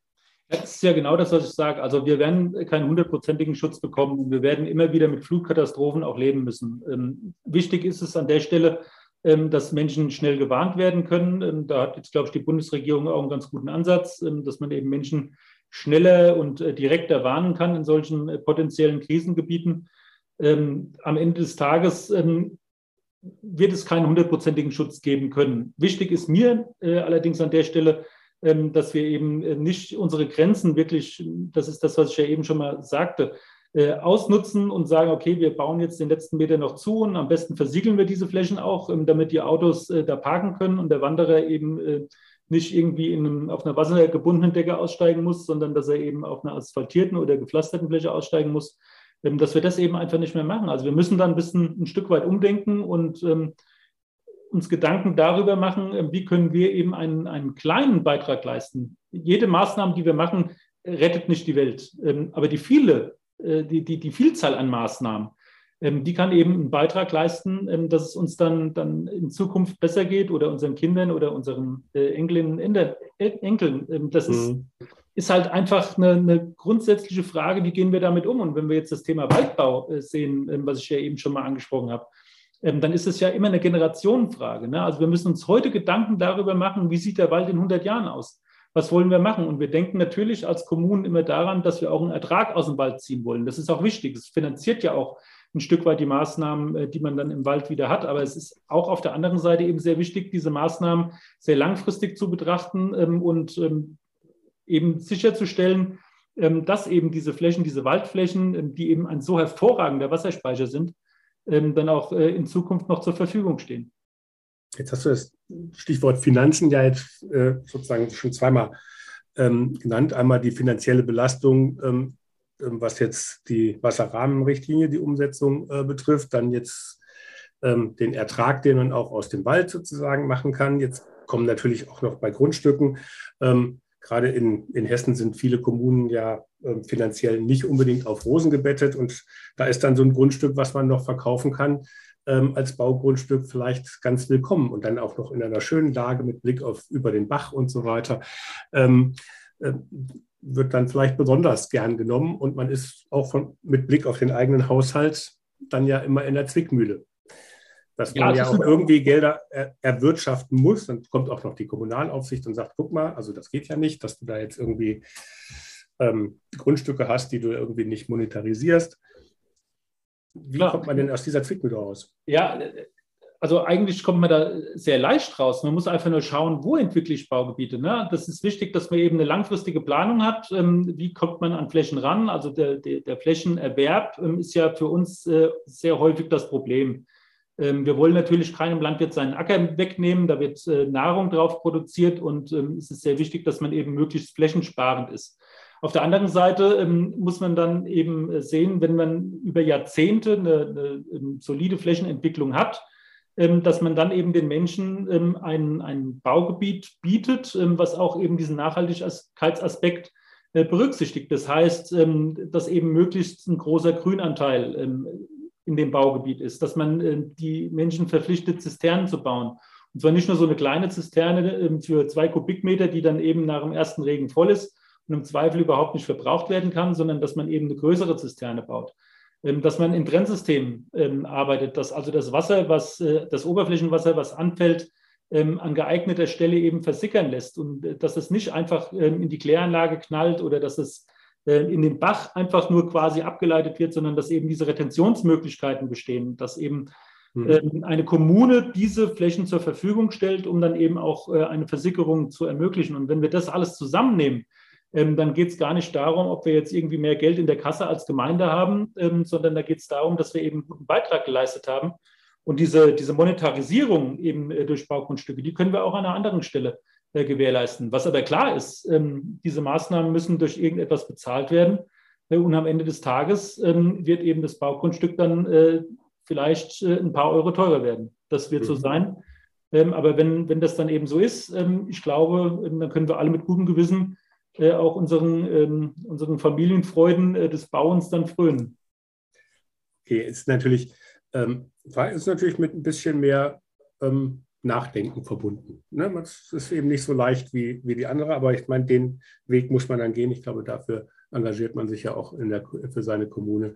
Das ist ja genau das, was ich sage. Also wir werden keinen hundertprozentigen Schutz bekommen wir werden immer wieder mit Flutkatastrophen auch leben müssen. Ähm, wichtig ist es an der Stelle, ähm, dass Menschen schnell gewarnt werden können. Ähm, da hat jetzt, glaube ich, die Bundesregierung auch einen ganz guten Ansatz, ähm, dass man eben Menschen schneller und äh, direkter warnen kann in solchen äh, potenziellen Krisengebieten. Am Ende des Tages wird es keinen hundertprozentigen Schutz geben können. Wichtig ist mir äh, allerdings an der Stelle, ähm, dass wir eben äh, nicht unsere Grenzen wirklich, das ist das, was ich ja eben schon mal sagte, äh, ausnutzen und sagen, okay, wir bauen jetzt den letzten Meter noch zu und am besten versiegeln wir diese Flächen auch, ähm, damit die Autos äh, da parken können und der Wanderer eben nicht irgendwie in einem, auf einer wassergebundenen Decke aussteigen muss, sondern dass er eben auf einer asphaltierten oder gepflasterten Fläche aussteigen muss, dass wir das eben einfach nicht mehr machen. Also wir müssen dann ein bisschen ein Stück weit umdenken und uns Gedanken darüber machen, äh, wie können wir eben einen, einen kleinen Beitrag leisten. Jede Maßnahme, die wir machen, rettet nicht die Welt. Ähm, aber die viele, äh, die, die, die Vielzahl an Maßnahmen, ähm, die kann eben einen Beitrag leisten, ähm, dass es uns dann, dann in Zukunft besser geht oder unseren Kindern oder unseren äh, Enkelinnen, Enkeln. Das ist, mhm. ist halt einfach eine, eine, grundsätzliche Frage, wie gehen wir damit um? Und wenn wir jetzt das Thema Waldbau sehen, was ich ja eben schon mal angesprochen habe, ähm, dann ist es ja immer eine Generationenfrage. Ne? Also wir müssen uns heute Gedanken darüber machen, wie sieht der Wald in 100 Jahren aus? Was wollen wir machen? Und wir denken natürlich als Kommunen immer daran, dass wir auch einen Ertrag aus dem Wald ziehen wollen. Das ist auch wichtig. Es finanziert ja auch ein Stück weit die Maßnahmen, äh, die man dann im Wald wieder hat. Aber es ist auch auf der anderen Seite eben sehr wichtig, diese Maßnahmen sehr langfristig zu betrachten ähm, und ähm, eben sicherzustellen, dass eben diese Flächen, diese Waldflächen, die eben ein so hervorragender Wasserspeicher sind, ähm, dann auch äh, in Zukunft noch zur Verfügung stehen. Jetzt hast du das Stichwort Finanzen ja jetzt äh, sozusagen schon zweimal ähm, genannt. Einmal die finanzielle Belastung, ähm, ähm was jetzt die Wasserrahmenrichtlinie, die Umsetzung äh, betrifft, dann jetzt ähm, den Ertrag, den man auch aus dem Wald sozusagen machen kann. Jetzt kommen natürlich auch noch bei Grundstücken. Ähm, gerade in, in Hessen sind viele Kommunen ja äh, finanziell nicht unbedingt auf Rosen gebettet. Und da ist dann so ein Grundstück, was man noch verkaufen kann, ähm, als Baugrundstück vielleicht ganz willkommen und dann auch noch in einer schönen Lage mit Blick auf über den Bach und so weiter. Ähm, äh, wird dann vielleicht besonders gern genommen und man ist auch von, mit Blick auf den eigenen Haushalt dann ja immer in der Zwickmühle dass man ja, ja auch irgendwie Gelder er, erwirtschaften muss. Dann kommt auch noch die Kommunalaufsicht und sagt, guck mal, also das geht ja nicht, dass du da jetzt irgendwie ähm, Grundstücke hast, die du irgendwie nicht monetarisierst. Wie Klar. kommt man denn aus dieser Zwickmühle raus? Ja, also eigentlich kommt man da sehr leicht raus. Man muss einfach nur schauen, wo entwickle ich Baugebiete. Ne? Das ist wichtig, dass man eben eine langfristige Planung hat. Ähm, wie kommt man an Flächen ran? Also der, der, der Flächenerwerb ähm, ist ja für uns äh, sehr häufig das Problem. Ähm, wir wollen natürlich keinem Landwirt seinen Acker wegnehmen. Da wird äh, Nahrung drauf produziert und es ist sehr wichtig, dass man eben möglichst flächensparend ist. Auf der anderen Seite ähm, muss man dann eben äh, sehen, wenn man über Jahrzehnte eine, eine, ähm, solide Flächenentwicklung hat, ähm, dass man dann eben den Menschen ähm, ein, ein Baugebiet bietet, ähm, was auch eben diesen Nachhaltigkeitsaspekt äh, berücksichtigt. Das heißt, ähm, dass eben möglichst ein großer Grünanteil in dem Baugebiet ist, dass man äh, die Menschen verpflichtet, Zisternen zu bauen. Und zwar nicht nur so eine kleine Zisterne für zwei Kubikmeter, die dann eben nach dem ersten Regen voll ist, und im Zweifel überhaupt nicht verbraucht werden kann, sondern dass man eben eine größere Zisterne baut. Ähm, dass man in Trennsystemen ähm, arbeitet, dass also das Wasser, was, äh, das Oberflächenwasser, was anfällt, ähm, an geeigneter Stelle eben versickern lässt und äh, dass es nicht einfach in die Kläranlage knallt oder dass es in den Bach einfach nur quasi abgeleitet wird, sondern dass eben diese Retentionsmöglichkeiten bestehen, dass eben mhm. eine Kommune diese Flächen zur Verfügung stellt, um dann eben auch eine Versickerung zu ermöglichen. Und wenn wir das alles zusammennehmen, ähm, dann geht es gar nicht darum, ob wir jetzt irgendwie mehr Geld in der Kasse als Gemeinde haben, ähm, sondern da geht es darum, dass wir eben einen guten Beitrag geleistet haben. Und diese, diese Monetarisierung eben äh, durch Baugrundstücke, die können wir auch an einer anderen Stelle äh, gewährleisten. Was aber klar ist, ähm, diese Maßnahmen müssen durch irgendetwas bezahlt werden. Äh, und am Ende des Tages ähm, wird eben das Baugrundstück dann äh, vielleicht äh, ein paar Euro teurer werden. Das wird mhm. so sein. Ähm, aber wenn, wenn das dann eben so ist, ich glaube, dann können wir alle mit gutem Gewissen äh, auch unseren, unseren Familienfreuden äh, des Bauens dann frönen. Okay, ist natürlich, ähm, ist natürlich mit ein bisschen mehr ähm, Nachdenken verbunden. Ne? Das ist eben nicht so leicht wie, wie die andere, aber ich meine, den Weg muss man dann gehen. Ich glaube, dafür engagiert man sich ja auch der, für seine Kommune.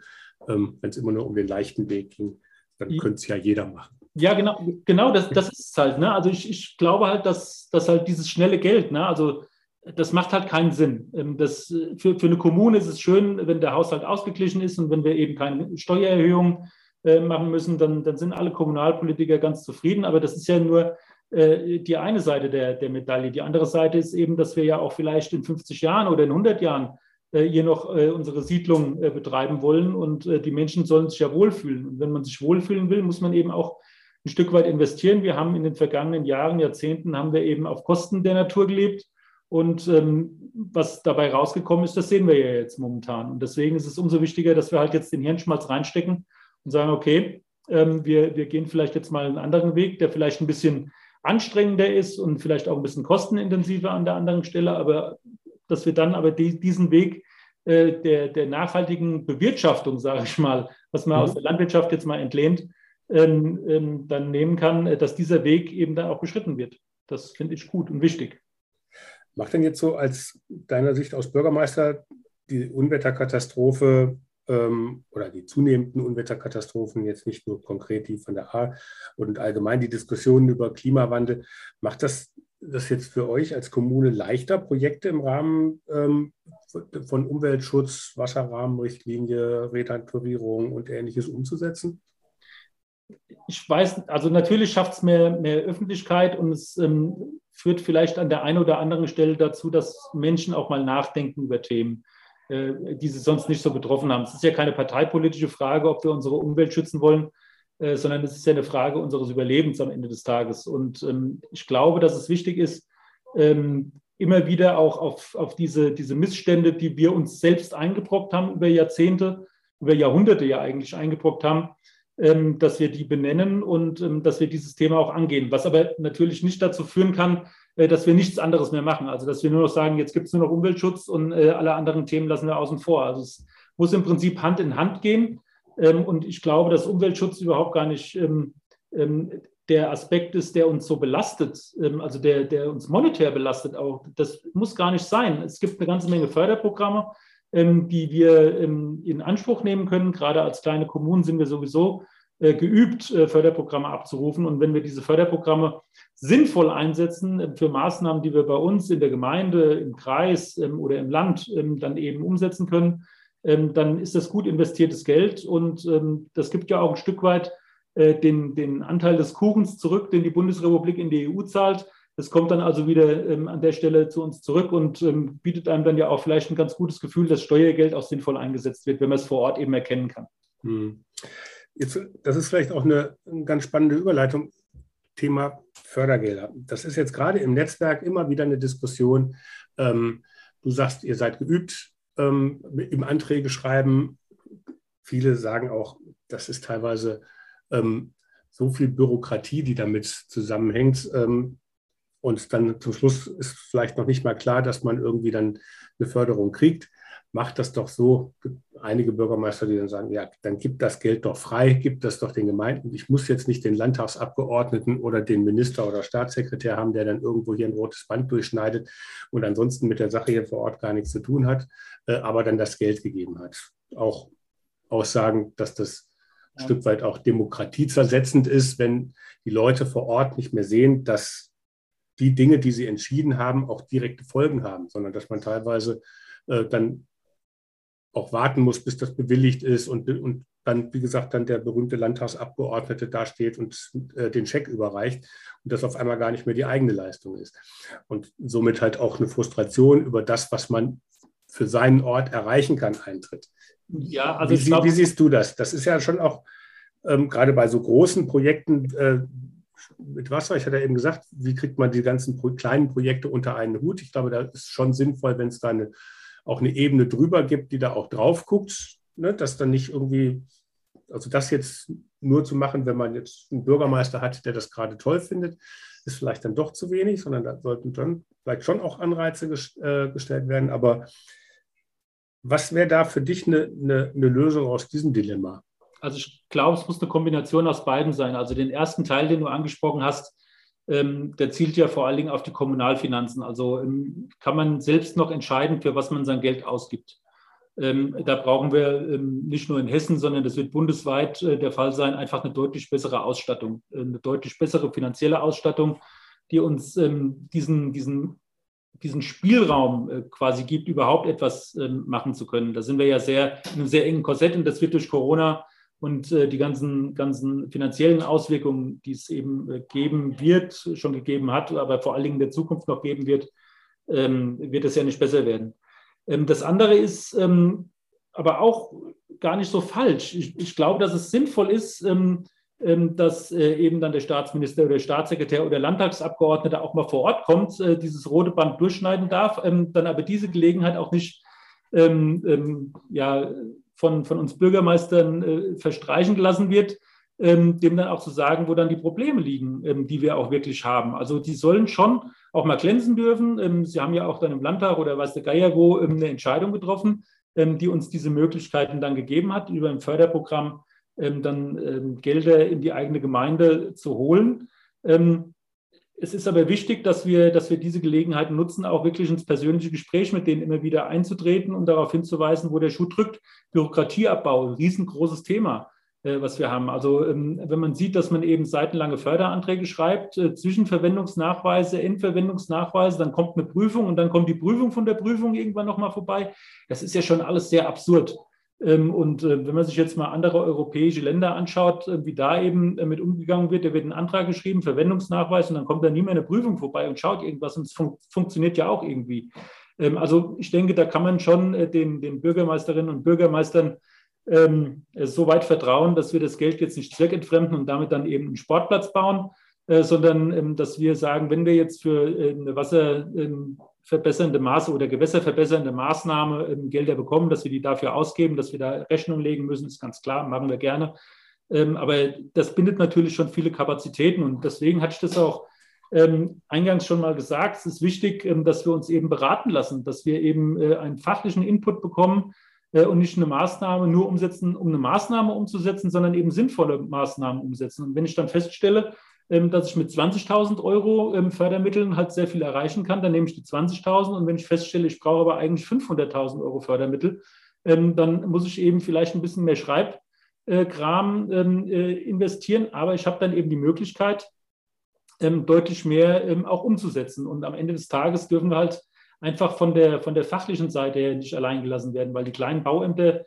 Ähm, Wenn es immer nur um den leichten Weg ging, dann könnte es ja jeder machen. Ja, genau, genau das, das ist es halt. Ne? Also ich, ich glaube halt, dass, dass halt dieses schnelle Geld, ne? also das macht halt keinen Sinn. Ähm, das, für, für eine Kommune ist es schön, wenn der Haushalt ausgeglichen ist und wenn wir eben keine Steuererhöhung äh, machen müssen, dann, dann sind alle Kommunalpolitiker ganz zufrieden. Aber das ist ja nur äh, die eine Seite der, der Medaille. Die andere Seite ist eben, dass wir ja auch vielleicht in 50 Jahren oder in 100 Jahren äh, hier noch äh, unsere Siedlung betreiben wollen und die Menschen sollen sich ja wohlfühlen. Und wenn man sich wohlfühlen will, muss man eben auch ein Stück weit investieren. Wir haben in den vergangenen Jahren, Jahrzehnten, haben wir eben auf Kosten der Natur gelebt und ähm, was dabei rausgekommen ist, das sehen wir ja jetzt momentan. Und deswegen ist es umso wichtiger, dass wir halt jetzt den Hirnschmalz reinstecken und sagen, okay, ähm, wir, wir gehen vielleicht jetzt mal einen anderen Weg, der vielleicht ein bisschen anstrengender ist und vielleicht auch ein bisschen kostenintensiver an der anderen Stelle, aber dass wir dann aber die, diesen Weg äh, der, der nachhaltigen Bewirtschaftung, sage ich mal, was man mhm. aus der Landwirtschaft jetzt mal entlehnt, ähm, ähm, dann nehmen kann, dass dieser Weg eben dann auch beschritten wird. Das finde ich gut und wichtig. Macht denn jetzt so als deiner Sicht aus Bürgermeister die Unwetterkatastrophe ähm, oder die zunehmenden Unwetterkatastrophen, jetzt nicht nur konkret die von der A und allgemein die Diskussionen über Klimawandel, macht das das jetzt für euch als Kommune leichter, Projekte im Rahmen ähm, von Umweltschutz, Wasserrahmenrichtlinie, Renaturierung und ähnliches umzusetzen? Ich weiß, also natürlich schafft es mehr, mehr Öffentlichkeit und es ähm, führt vielleicht an der einen oder anderen Stelle dazu, dass Menschen auch mal nachdenken über Themen, die sie sonst nicht so betroffen haben. Es ist ja keine parteipolitische Frage, ob wir unsere Umwelt schützen wollen, äh, sondern es ist ja eine Frage unseres Überlebens am Ende des Tages. Und ähm, ich glaube, dass es wichtig ist, ähm, immer wieder auch auf, auf diese, diese Missstände, die wir uns selbst eingebrockt haben über Jahrzehnte, über Jahrhunderte ja eigentlich eingebrockt haben, dass wir die benennen und ähm, dass wir dieses Thema auch angehen. Was aber natürlich nicht dazu führen kann, äh, dass wir nichts anderes mehr machen. Also dass wir nur noch sagen, jetzt gibt es nur noch Umweltschutz und äh, alle anderen Themen lassen wir außen vor. Also es muss im Prinzip Hand in Hand gehen. Ähm, und ich glaube, dass Umweltschutz überhaupt gar nicht der Aspekt ist, der uns so belastet, also der, der uns monetär belastet auch. Das muss gar nicht sein. Es gibt eine ganze Menge Förderprogramme, die wir in Anspruch nehmen können. Gerade als kleine Kommunen sind wir sowieso äh, geübt, äh, Förderprogramme abzurufen. Und wenn wir diese Förderprogramme sinnvoll einsetzen äh, für Maßnahmen, die wir bei uns in der Gemeinde, im Kreis ähm, oder im Land ähm, dann eben umsetzen können, ähm, dann ist das gut investiertes Geld. Und das gibt ja auch ein Stück weit den, den Anteil des Kuchens zurück, den die Bundesrepublik in die EU zahlt. Das kommt dann also wieder ähm, an der Stelle zu uns zurück und ähm, bietet einem dann ja auch vielleicht ein ganz gutes Gefühl, dass Steuergeld auch sinnvoll eingesetzt wird, wenn man es vor Ort eben erkennen kann. Hm. Jetzt, das ist vielleicht auch eine, eine ganz spannende Überleitung. Thema Fördergelder. Das ist jetzt gerade im Netzwerk immer wieder eine Diskussion. Ähm, du sagst, ihr seid geübt ähm, im Anträge schreiben. Viele sagen auch, das ist teilweise ähm, so viel Bürokratie, die damit zusammenhängt. Ähm, und dann zum Schluss ist vielleicht noch nicht mal klar, dass man irgendwie dann eine Förderung kriegt macht das doch so. Einige Bürgermeister, die dann sagen, ja, dann gibt das Geld doch frei, gibt das doch den Gemeinden. Ich muss jetzt nicht den Landtagsabgeordneten oder den Minister oder Staatssekretär haben, der dann irgendwo hier ein rotes Band durchschneidet und ansonsten mit der Sache hier vor Ort gar nichts zu tun hat, äh, aber dann das Geld gegeben hat. Auch Aussagen, dass das ein Stück weit auch demokratiezersetzend ist, wenn die Leute vor Ort nicht mehr sehen, dass die Dinge, die sie entschieden haben, auch direkte Folgen haben, sondern dass man teilweise äh, dann auch warten muss, bis das bewilligt ist und, und dann, wie gesagt, dann der berühmte Landtagsabgeordnete dasteht und äh, den Scheck überreicht und das auf einmal gar nicht mehr die eigene Leistung ist. Und somit halt auch eine Frustration über das, was man für seinen Ort erreichen kann, eintritt. Ja, also wie, glaub, wie siehst du das? Das ist ja schon auch ähm, gerade bei so großen Projekten äh, mit Wasser, ich hatte ja eben gesagt, wie kriegt man die ganzen kleinen Projekte unter einen Hut? Ich glaube, da ist schon sinnvoll, wenn es da eine auch eine Ebene drüber gibt, die da auch drauf guckt, ne, dass dann nicht irgendwie, also das jetzt nur zu machen, wenn man jetzt einen Bürgermeister hat, der das gerade toll findet, ist vielleicht dann doch zu wenig, sondern da sollten dann vielleicht schon auch Anreize äh, gestellt werden. Aber was wäre da für dich eine, eine, eine Lösung aus diesem Dilemma? Also ich glaube, es muss eine Kombination aus beiden sein. Also den ersten Teil, den du angesprochen hast, ähm, der zielt ja vor allen Dingen auf die Kommunalfinanzen. Also ähm, kann man selbst noch entscheiden, für was man sein Geld ausgibt. Ähm, da brauchen wir ähm, nicht nur in Hessen, sondern das wird bundesweit äh, der Fall sein, einfach eine deutlich bessere Ausstattung, äh, eine deutlich bessere finanzielle Ausstattung, die uns ähm, diesen, diesen, diesen Spielraum äh, quasi gibt, überhaupt etwas ähm, machen zu können. Da sind wir ja sehr in einem sehr engen Korsett und das wird durch Corona und äh, die ganzen, ganzen finanziellen Auswirkungen, die es eben äh, geben wird, schon gegeben hat, aber vor allen Dingen in der Zukunft noch geben wird, ähm, wird es ja nicht besser werden. Ähm, das andere ist ähm, aber auch gar nicht so falsch. Ich, ich glaube, dass es sinnvoll ist, ähm, ähm, dass äh, eben dann der Staatsminister oder der Staatssekretär oder Landtagsabgeordnete auch mal vor Ort kommt, äh, dieses rote Band durchschneiden darf, ähm, dann aber diese Gelegenheit auch nicht ja, von, von uns Bürgermeistern äh, verstreichen gelassen wird, ähm, dem dann auch zu sagen, wo dann die Probleme liegen, ähm, die wir auch wirklich haben. Also die sollen schon auch mal glänzen dürfen. Ähm, Sie haben ja auch dann im Landtag oder weiß der Geier wo ähm, eine Entscheidung getroffen, ähm, die uns diese Möglichkeiten dann gegeben hat, über ein Förderprogramm ähm, dann Gelder in die eigene Gemeinde zu holen. Es ist aber wichtig, dass wir, dass wir diese Gelegenheit nutzen, auch wirklich ins persönliche Gespräch mit denen immer wieder einzutreten und darauf hinzuweisen, wo der Schuh drückt. Bürokratieabbau, ein riesengroßes Thema, äh, was wir haben. Also ähm, wenn man sieht, dass man eben seitenlange Förderanträge schreibt, äh, Zwischenverwendungsnachweise, Endverwendungsnachweise, dann kommt eine Prüfung und dann kommt die Prüfung von der Prüfung irgendwann nochmal vorbei. Das ist ja schon alles sehr absurd. Ähm, und äh, wenn man sich jetzt mal andere europäische Länder anschaut, äh, wie da eben äh, mit umgegangen wird, da wird ein Antrag geschrieben, Verwendungsnachweis, und dann kommt da nie mehr eine Prüfung vorbei und schaut irgendwas und es fun funktioniert ja auch irgendwie. Ähm, also ich denke, da kann man schon den, den Bürgermeisterinnen und Bürgermeistern ähm, so weit vertrauen, dass wir das Geld jetzt nicht zweckentfremden und damit dann eben einen Sportplatz bauen, sondern dass wir sagen, wenn wir jetzt für eine Wasser verbessernde Maße oder gewässerverbessernde Maßnahme ähm, Gelder bekommen, dass wir die dafür ausgeben, dass wir da Rechnung legen müssen, ist ganz klar, machen wir gerne. Ähm, aber das bindet natürlich schon viele Kapazitäten und deswegen hatte ich das auch ähm, eingangs schon mal gesagt. Es ist wichtig, ähm, dass wir uns eben beraten lassen, dass wir eben äh, einen fachlichen Input bekommen äh, und nicht eine Maßnahme nur umsetzen, um eine Maßnahme umzusetzen, sondern eben sinnvolle Maßnahmen umsetzen. Und wenn ich dann feststelle, dass ich mit 20.000 Euro ähm, Fördermitteln halt sehr viel erreichen kann. Dann nehme ich die 20.000 und wenn ich feststelle, ich brauche aber eigentlich 500.000 Euro Fördermittel, ähm, dann muss ich eben vielleicht ein bisschen mehr Schreibkram äh, investieren. Aber ich habe dann eben die Möglichkeit, deutlich mehr auch umzusetzen. Und am Ende des Tages dürfen wir halt einfach von der, von der fachlichen Seite her nicht allein gelassen werden, weil die kleinen Bauämter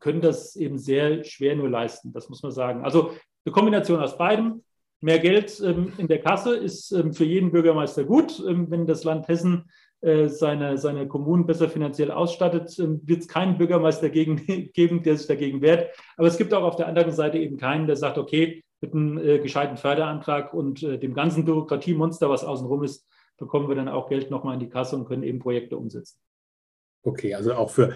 können das eben sehr schwer nur leisten. Das muss man sagen. Also eine Kombination aus beidem. Mehr Geld ähm, in der Kasse ist ähm, für jeden Bürgermeister gut. Ähm, wenn das Land Hessen äh, seine, seine Kommunen besser finanziell ausstattet, wird es keinen Bürgermeister gegen, [laughs] geben, der sich dagegen wehrt. Aber es gibt auch auf der anderen Seite eben keinen, der sagt, okay, mit einem äh, gescheiten Förderantrag und äh, dem ganzen Bürokratiemonster, was außenrum ist, bekommen wir dann auch Geld nochmal in die Kasse und können eben Projekte umsetzen. Okay, also auch für,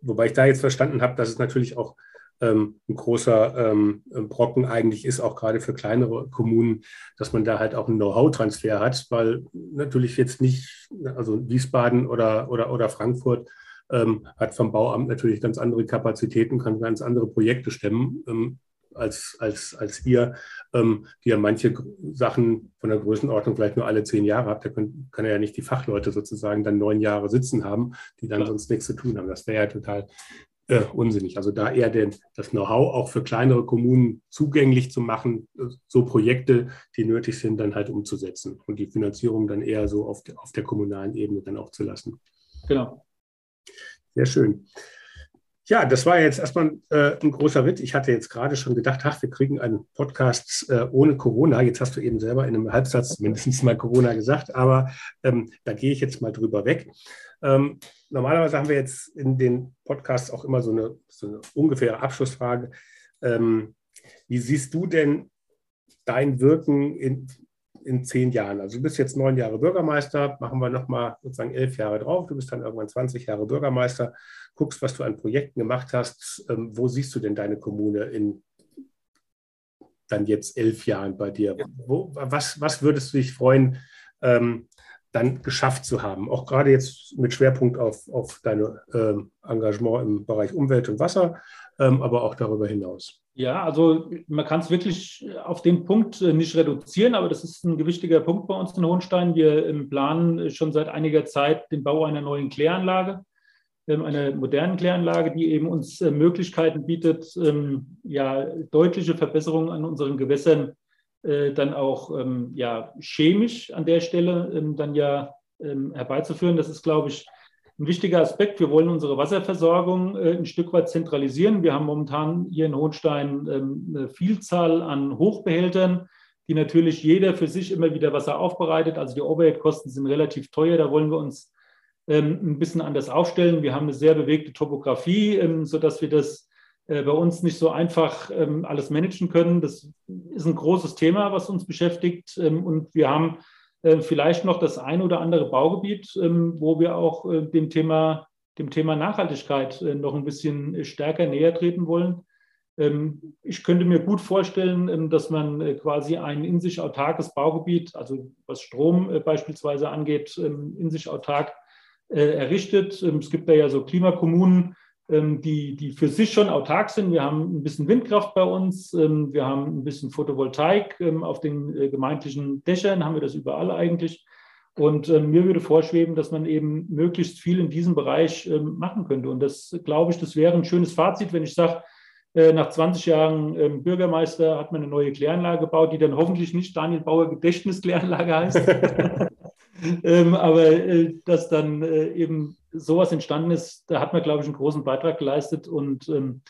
wobei ich da jetzt verstanden habe, dass es natürlich auch ähm, ein großer ähm, Brocken eigentlich ist, auch gerade für kleinere Kommunen, dass man da halt auch einen Know-how-Transfer hat, weil natürlich jetzt nicht, also Wiesbaden oder, oder, oder Frankfurt ähm, hat vom Bauamt natürlich ganz andere Kapazitäten, kann ganz andere Projekte stemmen. Ähm, als, als, als ihr, ähm, die ja manche Sachen von der Größenordnung vielleicht nur alle zehn Jahre habt. Da können, kann er ja nicht die Fachleute sozusagen dann neun Jahre sitzen haben, die dann ja. sonst nichts zu tun haben. Das wäre ja total äh, unsinnig. Also da eher den, das Know-how auch für kleinere Kommunen zugänglich zu machen, äh, so Projekte, die nötig sind, dann halt umzusetzen und die Finanzierung dann eher so auf, der, auf der kommunalen Ebene dann auch zu lassen. Genau. Sehr schön. Ja, das war jetzt erstmal äh, ein großer Ritt. Ich hatte jetzt gerade schon gedacht, ach, wir kriegen einen Podcast äh, ohne Corona. Jetzt hast du eben selber in einem Halbsatz mindestens mal Corona gesagt, aber ähm, da gehe ich jetzt mal drüber weg. Ähm, normalerweise haben wir jetzt in den Podcasts auch immer so eine, so eine ungefähre Abschlussfrage. Ähm, wie siehst du denn dein Wirken in, in zehn Jahren? Also du bist jetzt neun Jahre Bürgermeister, machen wir nochmal sozusagen elf Jahre drauf, du bist dann irgendwann 20 Jahre Bürgermeister, guckst, was du an Projekten gemacht hast. Ähm, wo siehst du denn deine Kommune in dann jetzt elf Jahren bei dir? Wo, was, was würdest du dich freuen, ähm, dann geschafft zu haben. Auch gerade jetzt mit Schwerpunkt auf, auf dein ähm, Engagement im Bereich Umwelt und Wasser, ähm, aber auch darüber hinaus. Ja, also man kann es wirklich auf den Punkt äh, nicht reduzieren, aber das ist ein gewichtiger Punkt bei uns in Hohenstein. Wir planen schon seit einiger Zeit den Bau einer neuen Kläranlage, ähm, einer modernen Kläranlage, die eben uns äh, Möglichkeiten bietet, ähm, ja, deutliche Verbesserungen an unseren Gewässern äh, dann auch ähm, ja, chemisch an der Stelle dann ja herbeizuführen. Das ist, glaube ich, ein wichtiger Aspekt. Wir wollen unsere Wasserversorgung äh, ein Stück weit zentralisieren. Wir haben momentan hier in Hohenstein ähm, eine Vielzahl an Hochbehältern, die natürlich jeder für sich immer wieder Wasser aufbereitet. Also die Overhead-Kosten sind relativ teuer. Da wollen wir uns ähm, ein bisschen anders aufstellen. Wir haben eine sehr bewegte Topografie, ähm, sodass wir das äh, bei uns nicht so einfach ähm, alles managen können. Das ist ein großes Thema, was uns beschäftigt. Ähm, und wir haben äh, vielleicht noch das ein oder andere Baugebiet, ähm, wo wir auch äh, dem Thema, dem Thema Nachhaltigkeit äh, noch ein bisschen stärker näher treten wollen. Ähm, ich könnte mir gut vorstellen, ähm, dass man quasi ein in sich autarkes Baugebiet, also was Strom beispielsweise angeht, in sich autark errichtet. Es gibt da ja so Klimakommunen, ähm, die, die für sich schon autark sind. Wir haben ein bisschen Windkraft bei uns, ähm, wir haben ein bisschen Photovoltaik ähm, auf den äh, gemeindlichen Dächern, haben wir das überall eigentlich. Und mir würde vorschweben, dass man eben möglichst viel in diesem Bereich machen könnte. Und das, glaube ich, das wäre ein schönes Fazit, wenn ich sage, äh, nach 20 Jahren Bürgermeister hat man eine neue Kläranlage gebaut, die dann hoffentlich nicht Daniel Bauer Gedächtniskläranlage heißt. [laughs] [laughs] ähm, aber äh, dass dann eben sowas entstanden ist, da hat man, glaube ich, einen großen Beitrag geleistet. Und ähm,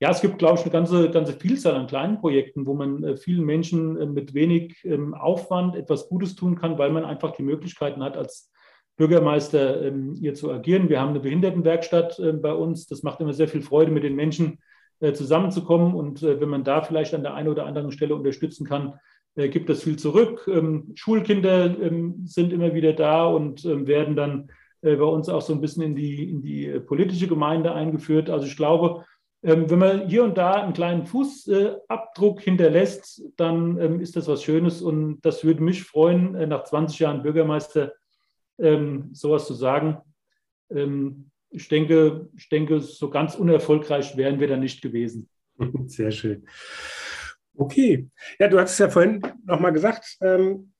ja, es gibt, glaube ich, eine ganze, ganze Vielzahl an kleinen Projekten, wo man äh, vielen Menschen äh, mit wenig ähm, Aufwand etwas Gutes tun kann, weil man einfach die Möglichkeiten hat, als Bürgermeister ähm, hier zu agieren. Wir haben eine Behindertenwerkstatt äh, bei uns. Das macht immer sehr viel Freude, mit den Menschen äh, zusammenzukommen. Und wenn man da vielleicht an der einen oder anderen Stelle unterstützen kann, äh, gibt es viel zurück. Ähm, Schulkinder ähm, sind immer wieder da und ähm, werden dann äh, bei uns auch so ein bisschen in die, in die äh, politische Gemeinde eingeführt. Also ich glaube, wenn man hier und da einen kleinen Fußabdruck hinterlässt, dann ist das was Schönes und das würde mich freuen, nach 20 Jahren Bürgermeister sowas zu sagen. Ich denke, ich denke, so ganz unerfolgreich wären wir da nicht gewesen. [laughs] Sehr schön. Okay. Ja, du hast es ja vorhin nochmal gesagt, ähm,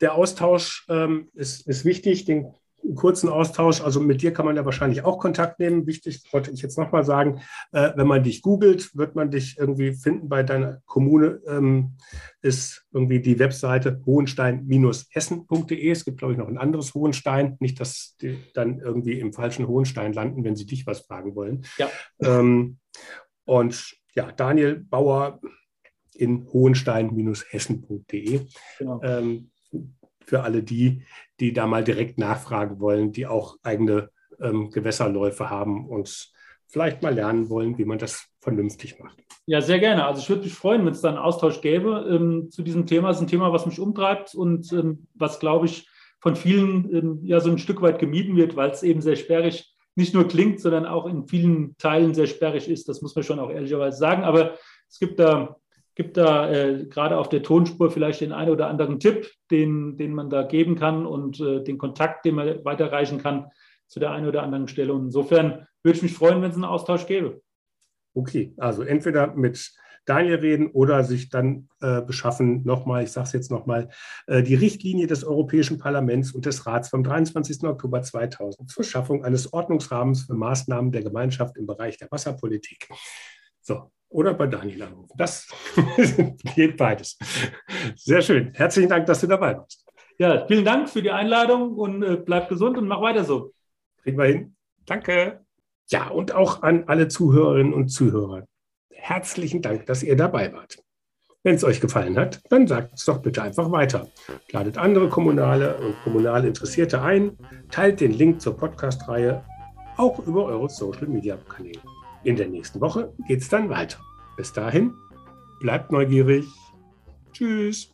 der Austausch ähm, ist, ist wichtig, den kurzen Austausch. Also mit dir kann man ja wahrscheinlich auch Kontakt nehmen. Wichtig wollte ich jetzt nochmal sagen, äh, wenn man dich googelt, wird man dich irgendwie finden bei deiner Kommune, ähm, ist irgendwie die Webseite hohenstein-essen.de. Es gibt, glaube ich, noch ein anderes Hohenstein. Nicht, dass die dann irgendwie im falschen Hohenstein landen, wenn sie dich was fragen wollen. Ja. Ähm, und ja, Daniel Bauer in hohenstein-hessen.de. Genau. Ähm, für alle die, die da mal direkt nachfragen wollen, die auch eigene ähm, Gewässerläufe haben und vielleicht mal lernen wollen, wie man das vernünftig macht. Ja, sehr gerne. Also ich würde mich freuen, wenn es da einen Austausch gäbe ähm, zu diesem Thema. Es ist ein Thema, was mich umtreibt und ähm, was, glaube ich, von vielen ähm, ja so ein Stück weit gemieden wird, weil es eben sehr sperrig nicht nur klingt, sondern auch in vielen Teilen sehr sperrig ist. Das muss man schon auch ehrlicherweise sagen. Aber es gibt da gibt da äh, gerade auf der Tonspur vielleicht den einen oder anderen Tipp, den, den man da geben kann und äh, den Kontakt, den man weiterreichen kann zu der einen oder anderen Stelle. Und insofern würde ich mich freuen, wenn es einen Austausch gäbe. Okay, also entweder mit Daniel reden oder sich dann äh, beschaffen, nochmal, ich sage es jetzt nochmal, äh, die Richtlinie des Europäischen Parlaments und des Rats vom 23. Oktober 2000 zur Schaffung eines Ordnungsrahmens für Maßnahmen der Gemeinschaft im Bereich der Wasserpolitik. So, oder bei Daniel anrufen. Das [laughs] geht beides. Sehr schön. Herzlichen Dank, dass du dabei warst. Ja, vielen Dank für die Einladung und äh, bleib gesund und mach weiter so. Kriegen wir hin. Danke. Ja, und auch an alle Zuhörerinnen und Zuhörer. Herzlichen Dank, dass ihr dabei wart. Wenn es euch gefallen hat, dann sagt es doch bitte einfach weiter. Ladet andere kommunale und kommunale Interessierte ein, teilt den Link zur Podcast-Reihe auch über eure Social-Media-Kanäle. In der nächsten Woche geht es dann weiter. Bis dahin, bleibt neugierig. Tschüss.